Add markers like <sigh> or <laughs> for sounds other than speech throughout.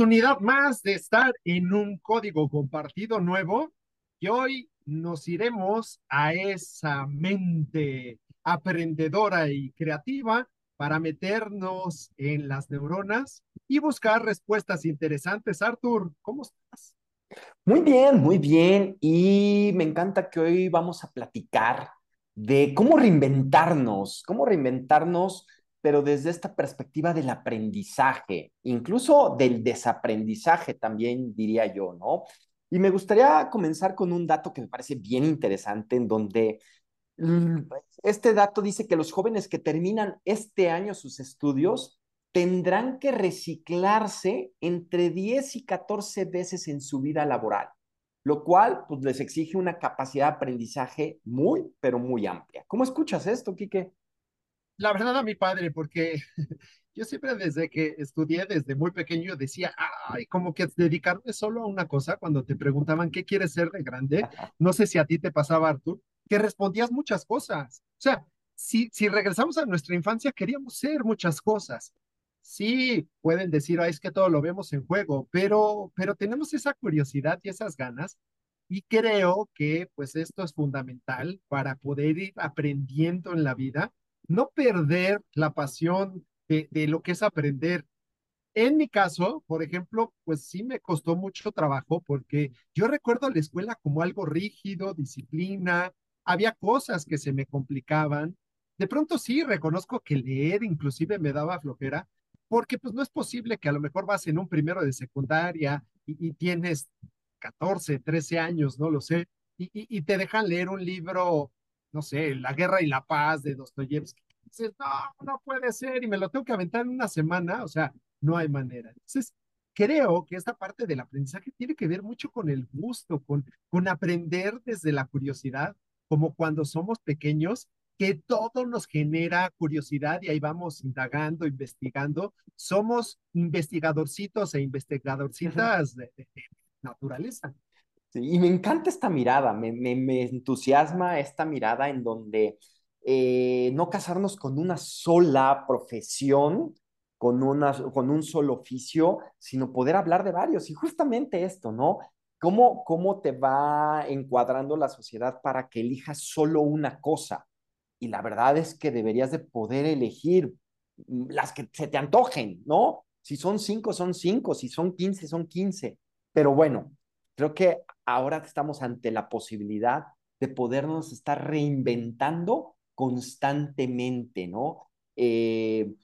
Oportunidad más de estar en un código compartido nuevo y hoy nos iremos a esa mente aprendedora y creativa para meternos en las neuronas y buscar respuestas interesantes. Arthur, ¿cómo estás? Muy bien, muy bien. Y me encanta que hoy vamos a platicar de cómo reinventarnos, cómo reinventarnos pero desde esta perspectiva del aprendizaje, incluso del desaprendizaje también diría yo, ¿no? Y me gustaría comenzar con un dato que me parece bien interesante, en donde este dato dice que los jóvenes que terminan este año sus estudios tendrán que reciclarse entre 10 y 14 veces en su vida laboral, lo cual pues, les exige una capacidad de aprendizaje muy, pero muy amplia. ¿Cómo escuchas esto, Quique? La verdad a mi padre, porque <laughs> yo siempre desde que estudié, desde muy pequeño, decía, ay, como que dedicarme solo a una cosa, cuando te preguntaban qué quieres ser de grande, no sé si a ti te pasaba, Artur, que respondías muchas cosas. O sea, si, si regresamos a nuestra infancia, queríamos ser muchas cosas. Sí, pueden decir, ay, es que todo lo vemos en juego, pero, pero tenemos esa curiosidad y esas ganas. Y creo que pues esto es fundamental para poder ir aprendiendo en la vida no perder la pasión de, lo que es aprender. En mi caso, por ejemplo, pues sí me costó mucho trabajo porque yo recuerdo la escuela como algo rígido, disciplina, había cosas que se me complicaban. De pronto sí, reconozco que leer inclusive me daba flojera, porque pues no es posible que a lo mejor vas en un primero de secundaria y, tienes 14, 13 años, no lo sé, y, y, te dejan leer un libro no sé, La Guerra y la Paz de Dostoyevsky. Dices, no, no puede ser, y me lo tengo que aventar en una semana, o sea, no hay manera. Entonces, creo que esta parte del aprendizaje tiene que ver mucho con el gusto, con, con aprender desde la curiosidad, como cuando somos pequeños, que todo nos genera curiosidad y ahí vamos indagando, investigando. Somos investigadorcitos e investigadorcitas de naturaleza y me encanta esta mirada, me, me, entusiasma esta mirada en donde eh, no casarnos con una sola profesión, con, una, con un solo oficio, sino poder hablar de varios. Y justamente esto, ¿no? ¿Cómo, ¿Cómo te va encuadrando la sociedad para que elijas solo una cosa? Y la verdad es que deberías de poder elegir las que se te antojen, ¿no? Si son cinco, son cinco, si son quince, son quince. Pero bueno, creo que ahora estamos ante la posibilidad de podernos estar reinventando constantemente, ¿no? Eh,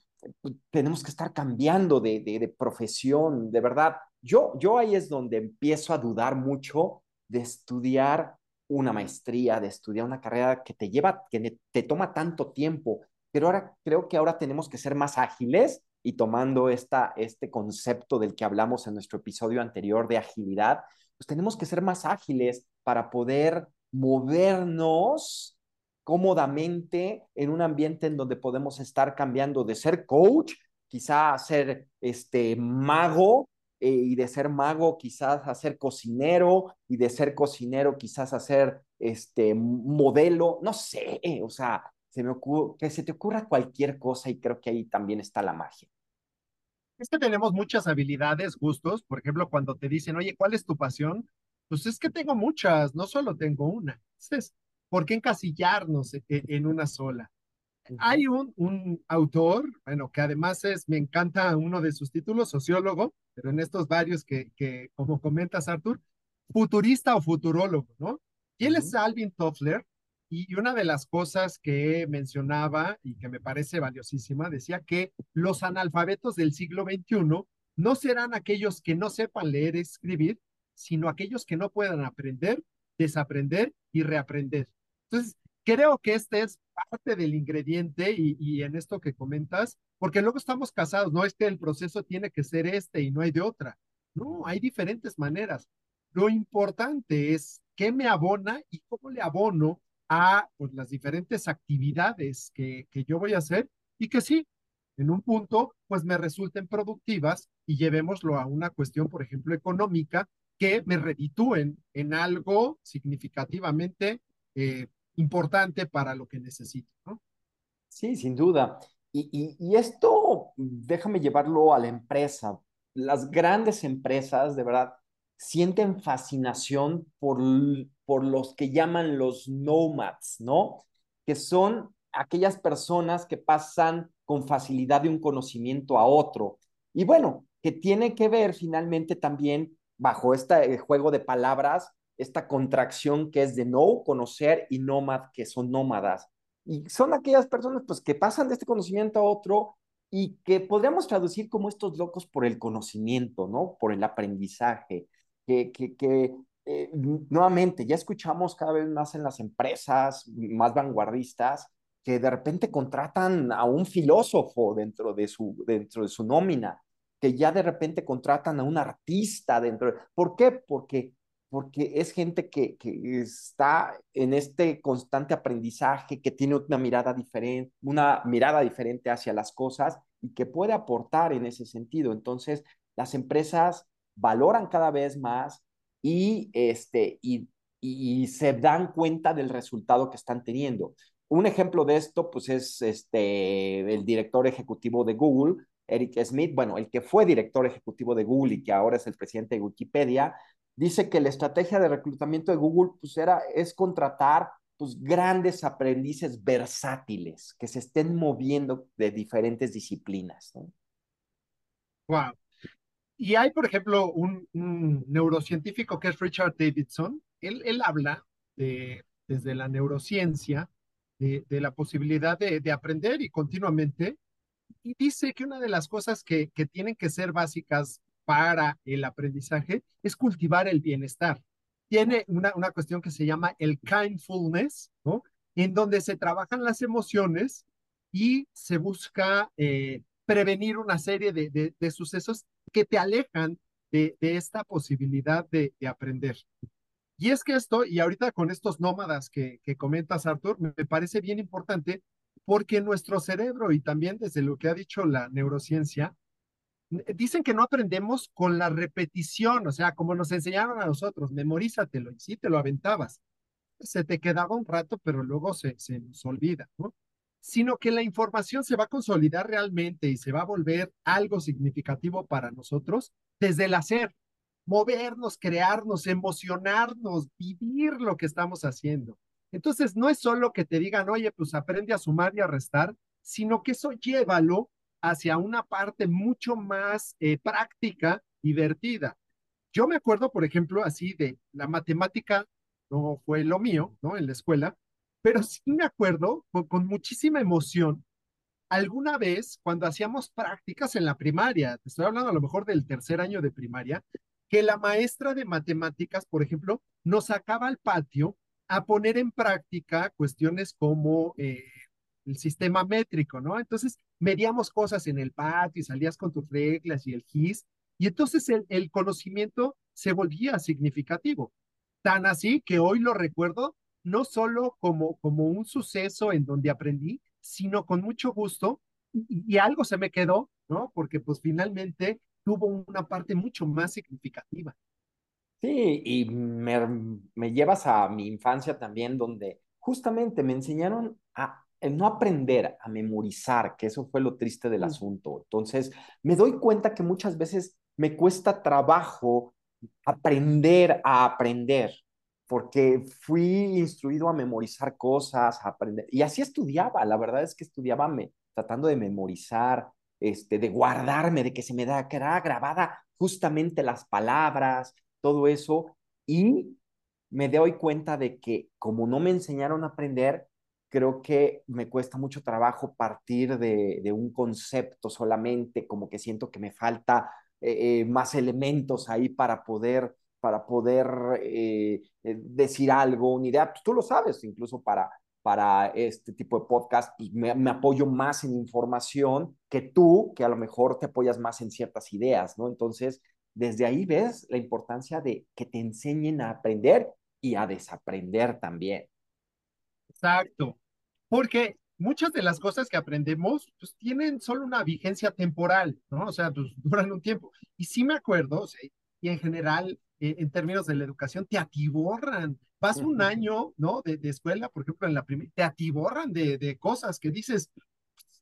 tenemos que estar cambiando de, de, profesión, de verdad. Yo, yo ahí es donde empiezo a dudar mucho de estudiar una maestría, de estudiar una carrera que te lleva, que te toma tanto tiempo, pero ahora creo que ahora tenemos que ser más ágiles y tomando esta, este concepto del que hablamos en nuestro episodio anterior de agilidad, pues tenemos que ser más ágiles para poder movernos cómodamente en un ambiente en donde podemos estar cambiando de ser coach, quizá ser este mago, eh, y de ser mago quizás a ser cocinero, y de ser cocinero quizás a ser este modelo, no sé, o sea, se me ocurre, que se te ocurra cualquier cosa y creo que ahí también está la magia. Es que tenemos muchas habilidades, gustos. Por ejemplo, cuando te dicen, oye, ¿cuál es tu pasión? Pues es que tengo muchas, no solo tengo una. Entonces, ¿por qué encasillarnos e, e, en una sola? Hay un, un autor, bueno, que además es, me encanta uno de sus títulos, sociólogo, pero en estos varios que, que como comentas, Arthur, futurista o futurólogo, ¿no? Y él es Alvin Toffler, y una de las cosas que mencionaba y que me parece valiosísima, decía que los analfabetos del siglo XXI no serán aquellos que no sepan leer y escribir, sino aquellos que no puedan aprender, desaprender y reaprender. Entonces, creo que este es parte del ingrediente y, en esto que comentas, porque luego estamos casados, no es que el proceso tiene que ser este y no hay de otra. No, hay diferentes maneras. Lo importante es qué me abona y cómo le abono a pues, las diferentes actividades que, que yo voy a hacer y que sí, en un punto, pues me resulten productivas y llevémoslo a una cuestión, por ejemplo, económica, que me reditúen en algo significativamente eh, importante para lo que necesito. Sí, sin duda. Y, y, esto, déjame llevarlo a la empresa. las grandes empresas, de verdad, sienten fascinación por, por los que llaman los nomads, ¿no? Que son aquellas personas que pasan con facilidad de un conocimiento a otro. Y bueno, que tiene que ver finalmente también bajo este juego de palabras, esta contracción que es de no conocer y nómad, que son nómadas. Y son aquellas personas pues que pasan de este conocimiento a otro y que podríamos traducir como estos locos por el conocimiento, ¿no? Por el aprendizaje, que, que, que eh, nuevamente ya escuchamos cada vez más en las empresas más vanguardistas que de repente contratan a un filósofo dentro de su, dentro de su nómina, que ya de repente contratan a un artista dentro. De... ¿Por qué? Porque, porque es gente que, que está en este constante aprendizaje, que tiene una mirada diferente, una mirada diferente hacia las cosas y que puede aportar en ese sentido. Entonces, las empresas valoran cada vez más y, este, y, y se dan cuenta del resultado que están teniendo. Un ejemplo de esto, pues, es este, el director ejecutivo de Google, Eric Smith, bueno, el que fue director ejecutivo de Google y que ahora es el presidente de Wikipedia, dice que la estrategia de reclutamiento de Google, pues, era, es contratar pues, grandes aprendices versátiles que se estén moviendo de diferentes disciplinas. Wow. Y hay, por ejemplo, un, neurocientífico que es Richard Davidson. Él, él habla de, desde la neurociencia de, la posibilidad de, de, aprender y continuamente. Y dice que una de las cosas que, que tienen que ser básicas para el aprendizaje es cultivar el bienestar tiene una, una cuestión que se llama el kindfulness, ¿no? En donde se trabajan las emociones y se busca eh, prevenir una serie de, de, sucesos que te alejan de, esta posibilidad de, aprender. Y es que esto, y ahorita con estos nómadas que, que comentas, Arthur, me, me parece bien importante porque nuestro cerebro y también desde lo que ha dicho la neurociencia, dicen que no aprendemos con la repetición, o sea, como nos enseñaron a nosotros, memorízatelo y sí te lo aventabas. Se te quedaba un rato, pero luego se, se nos olvida, ¿no? Sino que la información se va a consolidar realmente y se va a volver algo significativo para nosotros desde el hacer, movernos, crearnos, emocionarnos, vivir lo que estamos haciendo. Entonces, no es solo que te digan, oye, pues aprende a sumar y a restar, sino que eso llévalo hacia una parte mucho más eh, práctica, divertida. Yo me acuerdo, por ejemplo, así de la matemática no fue lo mío, ¿no? En la escuela, pero sí me acuerdo con, muchísima emoción alguna vez cuando hacíamos prácticas en la primaria, te estoy hablando a lo mejor del tercer año de primaria, que la maestra de matemáticas, por ejemplo, nos sacaba al patio a poner en práctica cuestiones como eh, el sistema métrico, ¿no? Entonces, medíamos cosas en el patio y salías con tus reglas y el GIS, y entonces el conocimiento se volvía significativo. Tan así que hoy lo recuerdo no solo como, como un suceso en donde aprendí, sino con mucho gusto y, y, algo se me quedó, ¿no? Porque pues finalmente tuvo una parte mucho más significativa. Sí, y me, me llevas a mi infancia también, donde justamente me enseñaron a el no aprender a memorizar, que eso fue lo triste del asunto. Entonces, me doy cuenta que muchas veces me cuesta trabajo aprender a aprender, porque fui instruido a memorizar cosas, a aprender, y así estudiaba, la verdad es que estudiaba me, tratando de memorizar, este, de guardarme, de que se me da, quedara grabada justamente las palabras, todo eso, y me doy cuenta de que como no me enseñaron a aprender, creo que me cuesta mucho trabajo partir de, de un concepto solamente, como que siento que me falta eh, eh, más elementos ahí para poder, para poder eh, eh decir algo, una idea. Pues, tú lo sabes, incluso para, para este tipo de podcast, pues me, apoyo más en información que tú, que a lo mejor te apoyas más en ciertas ideas, ¿no? Entonces, desde ahí ves la importancia de que te enseñen a aprender y a desaprender también. Exacto, porque muchas de las cosas que aprendemos pues tienen solo una vigencia temporal, ¿no? O sea, pues <laughs> duran un tiempo. Y sí me acuerdo, y en general, eh, en términos de la educación, te atiborran. Vas un año, ¿no? De, de escuela, por ejemplo, en la primera, te atiborran de, de cosas que dices,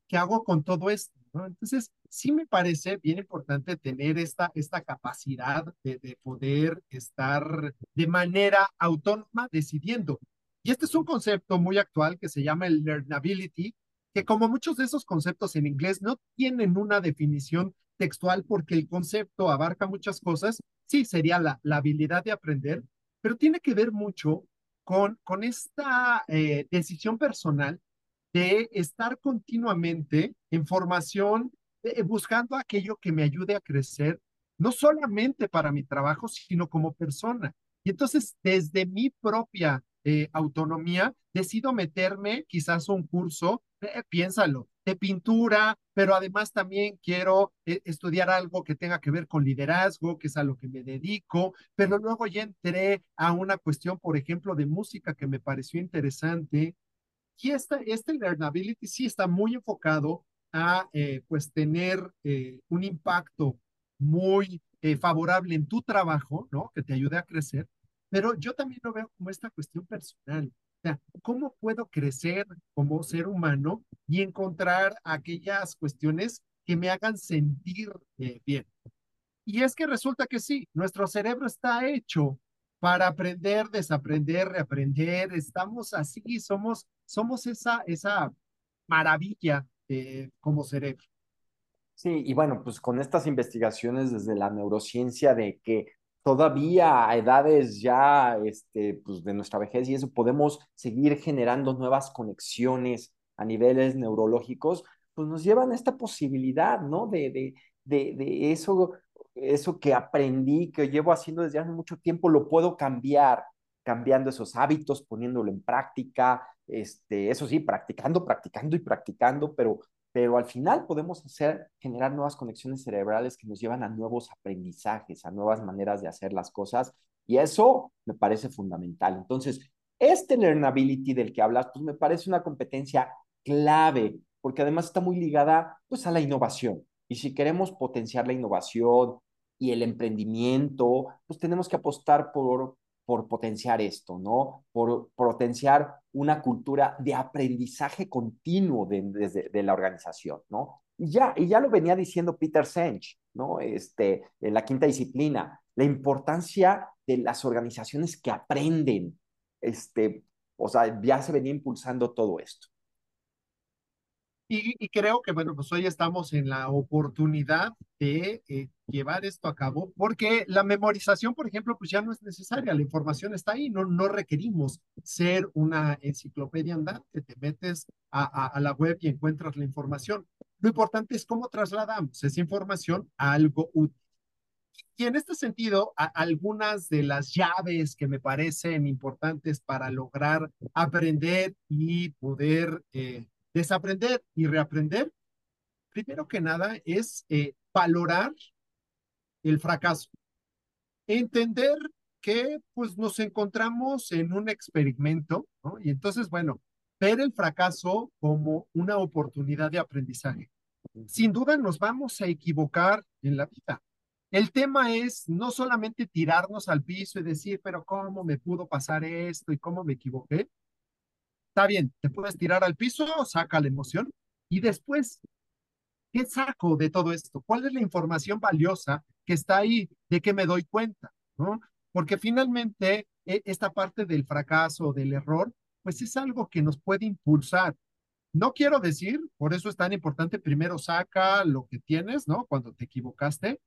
¿qué hago con todo esto? ¿no? Entonces, sí me parece bien importante tener esta, esta capacidad de, de poder estar de manera autónoma decidiendo. Y este es un concepto muy actual que se llama el learnability, que como muchos de esos conceptos en inglés no tienen una definición textual porque el concepto abarca muchas cosas, sí, sería la, habilidad de aprender, pero tiene que ver mucho con, con esta eh, decisión personal de estar continuamente en formación, eh, buscando aquello que me ayude a crecer, no solamente para mi trabajo, sino como persona. Y entonces, desde mi propia eh, autonomía, decido meterme quizás a un curso, eh, piénsalo, de pintura, pero además también quiero eh, estudiar algo que tenga que ver con liderazgo, que es a lo que me dedico, pero luego ya entré a una cuestión, por ejemplo, de música que me pareció interesante. Y esta, este learnability sí está muy enfocado a eh, pues tener un impacto muy favorable en tu trabajo, ¿no? Que te ayude a crecer, pero yo también lo veo como esta cuestión personal. ¿Cómo puedo crecer como ser humano y encontrar aquellas cuestiones que me hagan sentir eh, bien? Y es que resulta que sí, nuestro cerebro está hecho para aprender, desaprender, reaprender. Estamos así, somos, somos esa, esa maravilla eh, como cerebro. Sí, y bueno, pues con estas investigaciones desde la neurociencia de que todavía a edades ya este, pues de nuestra vejez y eso podemos seguir generando nuevas conexiones a niveles neurológicos, pues nos llevan a esta posibilidad, ¿no? De, de, de, de eso, eso que aprendí, que llevo haciendo desde hace mucho tiempo, lo puedo cambiar, cambiando esos hábitos, poniéndolo en práctica, este, eso sí, practicando, practicando y practicando, pero pero al final podemos hacer, generar nuevas conexiones cerebrales que nos llevan a nuevos aprendizajes, a nuevas maneras de hacer las cosas, y eso me parece fundamental. Entonces, este learnability del que hablas, pues me parece una competencia clave, porque además está muy ligada pues a la innovación. Y si queremos potenciar la innovación y el emprendimiento, pues tenemos que apostar por por potenciar esto, ¿no? Por potenciar una cultura de aprendizaje continuo desde de, la organización, ¿no? Y ya, y ya lo venía diciendo Peter Senge, ¿no? Este, en la quinta disciplina, la importancia de las organizaciones que aprenden, este, o sea, ya se venía impulsando todo esto. Y, creo que, bueno, pues hoy estamos en la oportunidad de eh, llevar esto a cabo, porque la memorización, por ejemplo, pues ya no es necesaria, la información está ahí, no, no requerimos ser una enciclopedia andante, te metes a, a, la web y encuentras la información. Lo importante es cómo trasladamos esa información a algo útil. Y en este sentido, algunas de las llaves que me parecen importantes para lograr aprender y poder eh, Desaprender y reaprender, primero que nada, es eh, valorar el fracaso. Entender que pues nos encontramos en un experimento, ¿no? Y entonces, bueno, ver el fracaso como una oportunidad de aprendizaje. Sin duda nos vamos a equivocar en la vida. El tema es no solamente tirarnos al piso y decir, pero ¿cómo me pudo pasar esto y cómo me equivoqué? Está bien, te puedes tirar al piso, saca la emoción y después, ¿qué saco de todo esto? ¿Cuál es la información valiosa que está ahí? ¿De qué me doy cuenta? ¿No? Porque finalmente e, esta parte del fracaso, del error, pues es algo que nos puede impulsar. No quiero decir, por eso es tan importante, primero saca lo que tienes, ¿no? Cuando te equivocaste,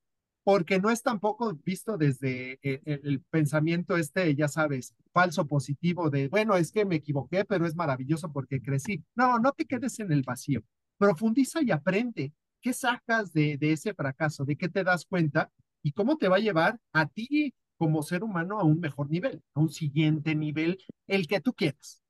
porque no es tampoco visto desde eh, el, pensamiento este, ya sabes, falso positivo de, bueno, es que me equivoqué, pero es maravilloso porque crecí. No, no te quedes en el vacío. Profundiza y aprende. ¿Qué sacas de, de ese fracaso? ¿De qué te das cuenta? ¿Y cómo te va a llevar a ti como ser humano a un mejor nivel, a un siguiente nivel, el que tú quieras?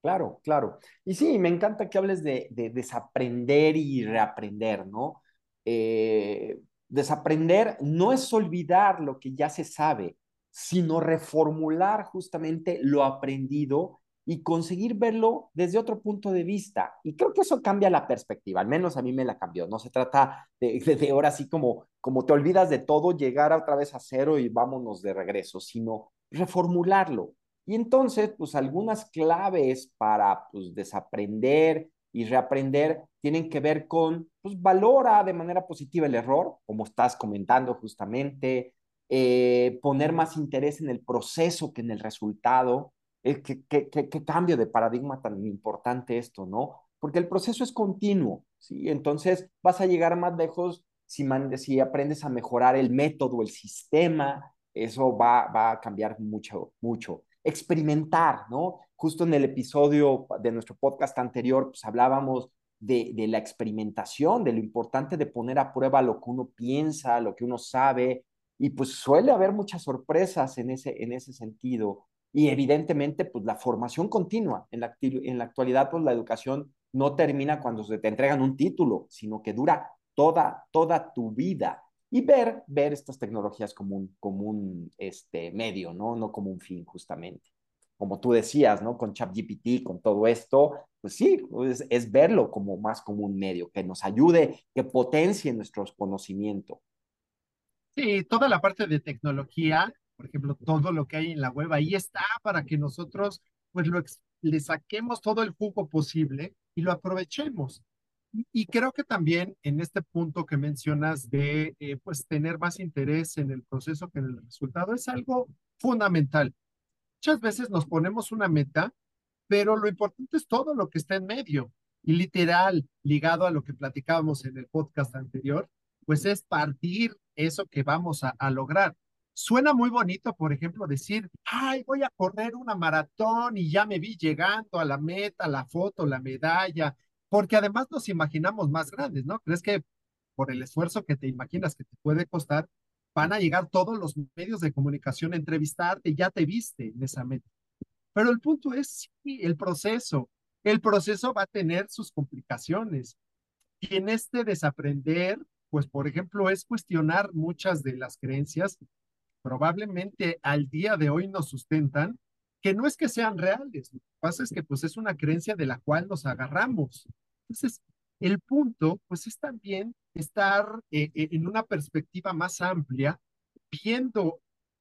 Claro, claro. Y sí, me encanta que hables de, de desaprender y reaprender, ¿no? Eh, Desaprender no es olvidar lo que ya se sabe, sino reformular justamente lo aprendido y conseguir verlo desde otro punto de vista. Y creo que eso cambia la perspectiva, al menos a mí me la cambió. No se trata de, de, ahora así como, como te olvidas de todo, llegar otra vez a cero y vámonos de regreso, sino reformularlo. Y entonces, pues algunas claves para pues, desaprender y reaprender tienen que ver con, pues valora de manera positiva el error, como estás comentando justamente, eh, poner más interés en el proceso que en el resultado. Eh, ¿Qué, qué, qué, cambio de paradigma tan importante esto, ¿no? Porque el proceso es continuo, ¿sí? Entonces vas a llegar más lejos si, si aprendes a mejorar el método, el sistema, eso va, va a cambiar mucho, mucho. Experimentar, ¿no? Justo en el episodio de nuestro podcast anterior, pues hablábamos de, la experimentación, de lo importante de poner a prueba lo que uno piensa, lo que uno sabe, y pues suele haber muchas sorpresas en ese, en ese sentido. Y evidentemente, pues la formación continua. En la, en la actualidad, pues la educación no termina cuando se te entregan un título, sino que dura toda, toda tu vida y ver, ver estas tecnologías como un, como un este, medio, ¿no? No como un fin, justamente. Como tú decías, ¿no? Con ChatGPT, con todo esto, pues sí, es, es verlo como más como un medio, que nos ayude, que potencie nuestros conocimientos. Sí, toda la parte de tecnología, por ejemplo, todo lo que hay en la web, ahí está para que nosotros, pues, lo, le saquemos todo el jugo posible y lo aprovechemos. Y creo que también en este punto que mencionas de eh, pues tener más interés en el proceso que en el resultado es algo fundamental. Muchas veces nos ponemos una meta, pero lo importante es todo lo que está en medio. Y literal, ligado a lo que platicábamos en el podcast anterior, pues es partir eso que vamos a, a lograr. Suena muy bonito, por ejemplo, decir, ay, voy a correr una maratón y ya me vi llegando a la meta, la foto, la medalla, porque además nos imaginamos más grandes, ¿no? ¿Crees que por el esfuerzo que te imaginas que te puede costar, van a llegar todos los medios de comunicación a entrevistarte, ya te viste en esa meta? Pero el punto es, sí, el proceso. El proceso va a tener sus complicaciones. Y en este desaprender, pues, por ejemplo, es cuestionar muchas de las creencias probablemente al día de hoy nos sustentan, que no es que sean reales, lo que pasa es que pues es una creencia de la cual nos agarramos. Entonces, el punto, pues es también estar eh, eh, en una perspectiva más amplia, viendo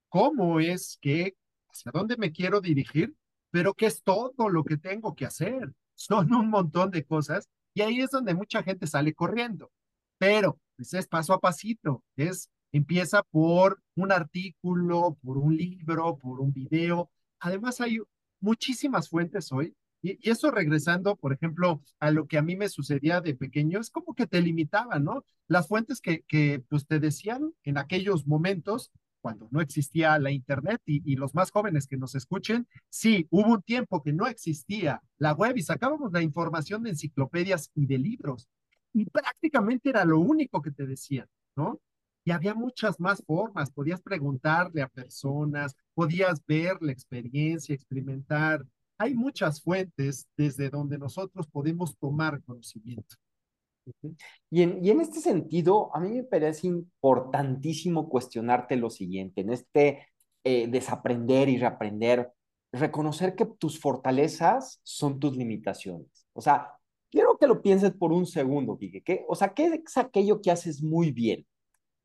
cómo es que, hacia dónde me quiero dirigir, pero qué es todo lo que tengo que hacer. <laughs> Son un montón de cosas y ahí es donde mucha gente sale corriendo. Pero, pues es paso a pasito, es, empieza por un artículo, por un libro, por un video. Además, hay muchísimas fuentes hoy y, eso regresando, por ejemplo, a lo que a mí me sucedía de pequeño, es como que te limitaba, ¿no? Las fuentes que, que pues, te decían en aquellos momentos, cuando no existía la Internet y, y, los más jóvenes que nos escuchen, sí, hubo un tiempo que no existía la web y sacábamos la información de enciclopedias y de libros. Y prácticamente era lo único que te decían, ¿no? Y había muchas más formas, podías preguntarle a personas, podías ver la experiencia, experimentar, hay muchas fuentes desde donde nosotros podemos tomar conocimiento. Y en, y en este sentido, a mí me parece importantísimo cuestionarte lo siguiente, en este eh, desaprender y reaprender, reconocer que tus fortalezas son tus limitaciones. O sea, quiero que lo pienses por un segundo, Quique. O sea, ¿qué es aquello que haces muy bien?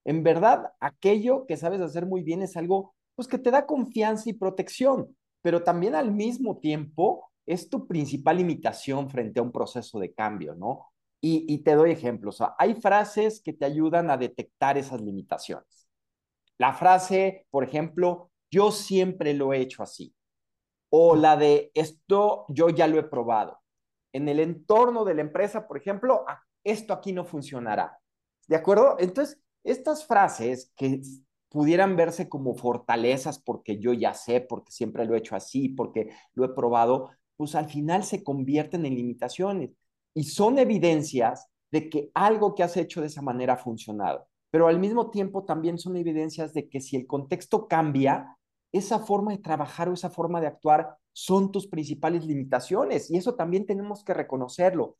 En verdad, aquello que sabes hacer muy bien es algo pues, que te da confianza y protección pero también al mismo tiempo es tu principal limitación frente a un proceso de cambio, ¿no? Y, te doy ejemplos. hay frases que te ayudan a detectar esas limitaciones. La frase, por ejemplo, yo siempre lo he hecho así. O la de esto yo ya lo he probado. En el entorno de la empresa, por ejemplo, ah, esto aquí no funcionará. ¿De acuerdo? Entonces, estas frases que pudieran verse como fortalezas porque yo ya sé, porque siempre lo he hecho así, porque lo he probado, pues al final se convierten en limitaciones y son evidencias de que algo que has hecho de esa manera ha funcionado. Pero al mismo tiempo también son evidencias de que si el contexto cambia, esa forma de trabajar o esa forma de actuar son tus principales limitaciones y eso también tenemos que reconocerlo.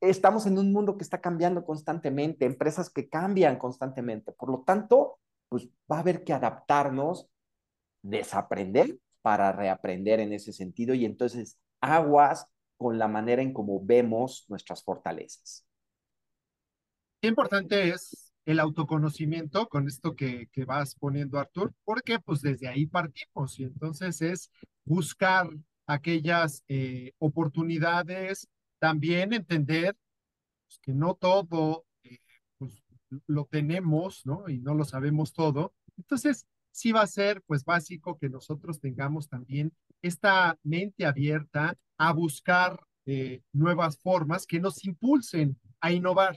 Estamos en un mundo que está cambiando constantemente, empresas que cambian constantemente. Por lo tanto, pues va a haber que adaptarnos, desaprender para reaprender en ese sentido y entonces aguas con la manera en cómo vemos nuestras fortalezas. Qué importante es el autoconocimiento con esto que, que vas poniendo, Artur, porque pues desde ahí partimos y entonces es buscar aquellas eh, oportunidades, también entender pues, que no todo lo tenemos, ¿no? Y no lo sabemos todo. Entonces, sí va a ser, pues, básico que nosotros tengamos también esta mente abierta a buscar eh, nuevas formas que nos impulsen a innovar.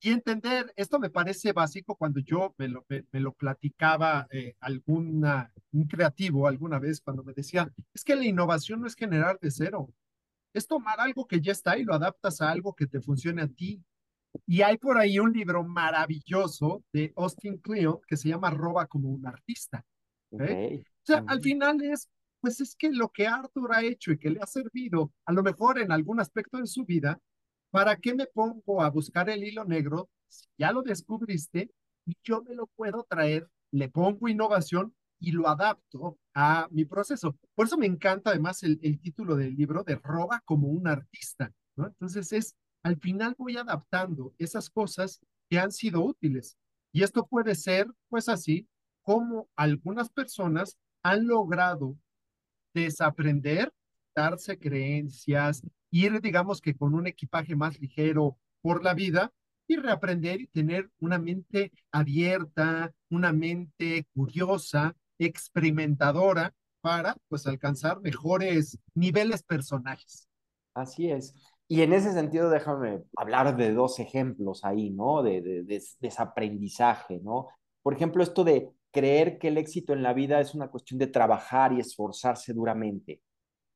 Y entender, esto me parece básico cuando yo me lo, me, lo platicaba eh, alguna, un creativo alguna vez cuando me decía, es que la innovación no es generar de cero, es tomar algo que ya está y lo adaptas a algo que te funcione a ti. Y hay por ahí un libro maravilloso de Austin Kleon que se llama Roba como un artista. ¿eh? O sea, al final es, pues es que lo que Arthur ha hecho y que le ha servido, a lo mejor en algún aspecto de su vida, ¿para qué me pongo a buscar el hilo negro? Si ya lo descubriste y yo me lo puedo traer, le pongo innovación y lo adapto a mi proceso. Por eso me encanta además el, el título del libro de Roba como un artista, ¿no? Entonces es, al final voy adaptando esas cosas que han sido útiles. Y esto puede ser, pues así, como algunas personas han logrado desaprender, darse creencias, ir, digamos que con un equipaje más ligero por la vida y reaprender y tener una mente abierta, una mente curiosa, experimentadora para pues alcanzar mejores niveles personajes. Así es. Y en ese sentido, déjame hablar de dos ejemplos ahí, ¿no? De, de, desaprendizaje, ¿no? Por ejemplo, esto de creer que el éxito en la vida es una cuestión de trabajar y esforzarse duramente.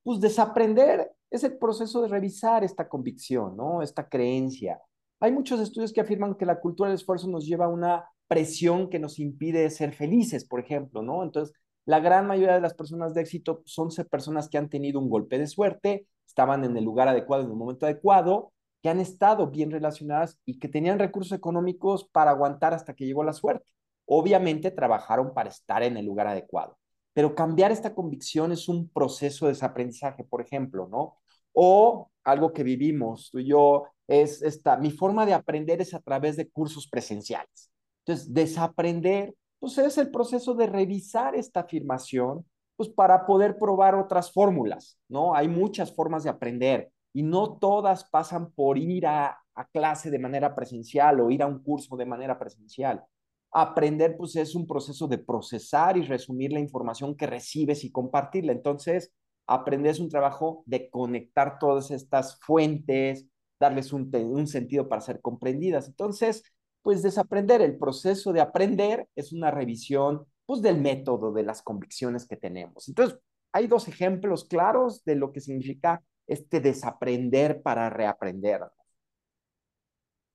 Pues desaprender es el proceso de revisar esta convicción, ¿no? Esta creencia. Hay muchos estudios que afirman que la cultura del esfuerzo nos lleva a una presión que nos impide ser felices, por ejemplo, ¿no? Entonces, la gran mayoría de las personas de éxito son personas que han tenido un golpe de suerte, estaban en el lugar adecuado, en el momento adecuado, que han estado bien relacionadas y que tenían recursos económicos para aguantar hasta que llegó la suerte. Obviamente trabajaron para estar en el lugar adecuado, pero cambiar esta convicción es un proceso de desaprendizaje, por ejemplo, ¿no? O algo que vivimos tú y yo es esta, mi forma de aprender es a través de cursos presenciales. Entonces, desaprender, pues es el proceso de revisar esta afirmación, pues para poder probar otras fórmulas, ¿no? Hay muchas formas de aprender y no todas pasan por ir a, a clase de manera presencial o ir a un curso de manera presencial. Aprender, pues es un proceso de procesar y resumir la información que recibes y compartirla. Entonces, aprender es un trabajo de conectar todas estas fuentes, darles un, un sentido para ser comprendidas. Entonces, pues desaprender. El proceso de aprender es una revisión pues del método, de las convicciones que tenemos. Entonces, hay dos ejemplos claros de lo que significa este desaprender para reaprender.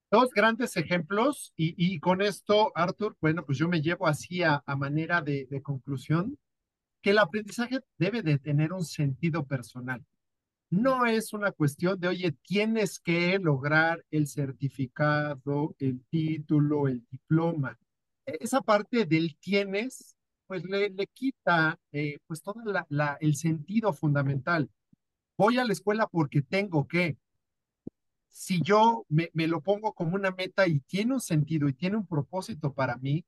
Dos grandes ejemplos y, y con esto, Arthur, bueno, pues yo me llevo así a, a manera de, de conclusión que el aprendizaje debe de tener un sentido personal no es una cuestión de, oye, tienes que lograr el certificado, el título, el diploma. E, esa parte del tienes, pues le, le quita eh, pues todo la, el sentido fundamental. Voy a la escuela porque tengo que. Si yo me, me lo pongo como una meta y tiene un sentido y tiene un propósito para mí,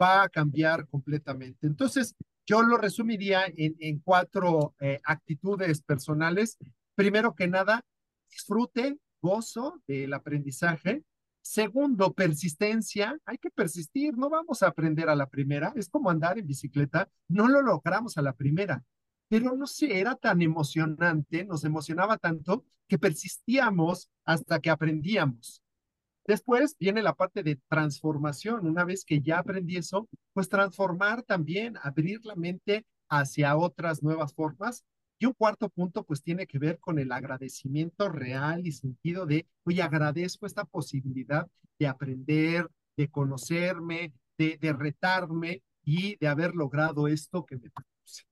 va a cambiar completamente. Entonces, yo lo resumiría en, en cuatro eh, actitudes personales. Primero que nada, disfrute, gozo del aprendizaje. Segundo, persistencia. Hay que persistir, no vamos a aprender a la primera. Es como andar en bicicleta, no lo logramos a la primera. Pero no sé, era tan emocionante, nos emocionaba tanto que persistíamos hasta que aprendíamos. Después viene la parte de transformación. Una vez que ya aprendí eso, pues transformar también, abrir la mente hacia otras nuevas formas. Y un cuarto punto, pues tiene que ver con el agradecimiento real y sentido de, oye, agradezco esta posibilidad de aprender, de conocerme, de, de retarme y de haber logrado esto que me propuse.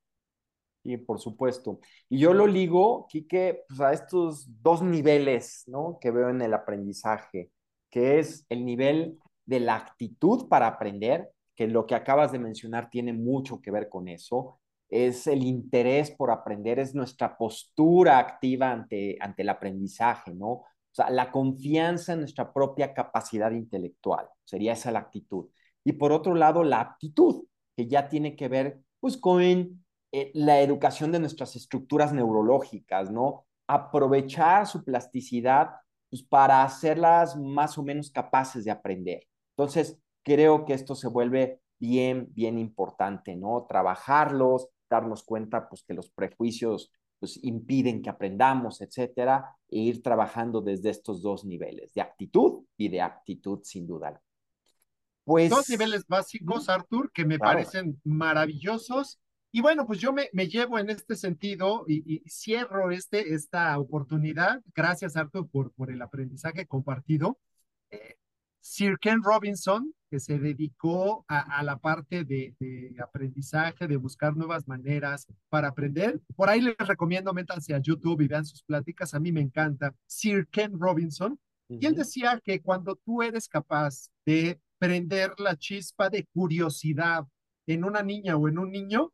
Sí, por supuesto. Y yo lo ligo, Quique, pues a estos dos niveles, ¿no? Que veo en el aprendizaje que es el nivel de la actitud para aprender, que lo que acabas de mencionar tiene mucho que ver con eso, es el interés por aprender, es nuestra postura activa ante, ante el aprendizaje, ¿no? O sea, la confianza en nuestra propia capacidad intelectual, sería esa la actitud. Y por otro lado, la aptitud, que ya tiene que ver, pues, con eh, la educación de nuestras estructuras neurológicas, ¿no? aprovechar su plasticidad pues, para hacerlas más o menos capaces de aprender. Entonces, creo que esto se vuelve bien, bien importante, ¿no? Trabajarlos, darnos cuenta, pues, que los prejuicios, pues, impiden que aprendamos, etcétera, e ir trabajando desde estos dos niveles, de actitud y de aptitud, sin duda. Pues, dos niveles básicos, Artur, que me parecen maravillosos. Y bueno, pues yo me, me llevo en este sentido y, cierro este, esta oportunidad. Gracias, Artur, por, por el aprendizaje compartido. Eh, Sir Ken Robinson, que se dedicó a, la parte de, aprendizaje, de buscar nuevas maneras para aprender. Por ahí les recomiendo, métanse a YouTube y vean sus pláticas, a mí me encanta. Sir Ken Robinson, y él decía que cuando tú eres capaz de prender la chispa de curiosidad en una niña o en un niño,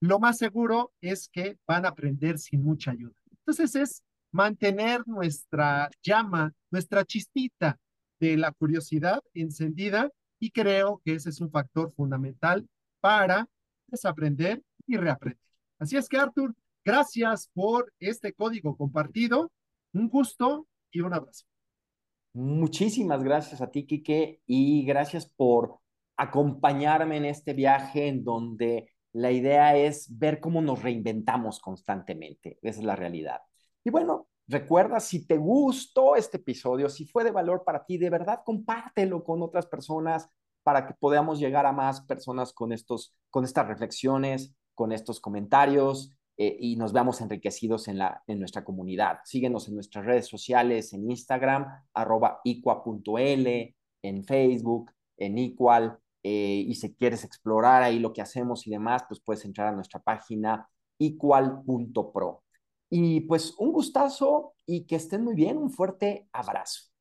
lo más seguro es que van a aprender sin mucha ayuda. Entonces es mantener nuestra llama, nuestra chispita de la curiosidad encendida y creo que ese es un factor fundamental para desaprender y reaprender. Así es que Arthur, gracias por este código compartido. Un gusto y un abrazo. Muchísimas gracias a ti, Quique, y gracias por acompañarme en este viaje en donde la idea es ver cómo nos reinventamos constantemente. Esa es la realidad. Y bueno, Recuerda, si te gustó este episodio, si fue de valor para ti, de verdad compártelo con otras personas para que podamos llegar a más personas con, estos, con estas reflexiones, con estos comentarios eh, y nos veamos enriquecidos en, la, en nuestra comunidad. Síguenos en nuestras redes sociales, en Instagram, arroba iqua.l, en Facebook, en Equal, eh, y si quieres explorar ahí lo que hacemos y demás, pues puedes entrar a nuestra página equal.pro. Y pues un gustazo y que estén muy bien. Un fuerte abrazo.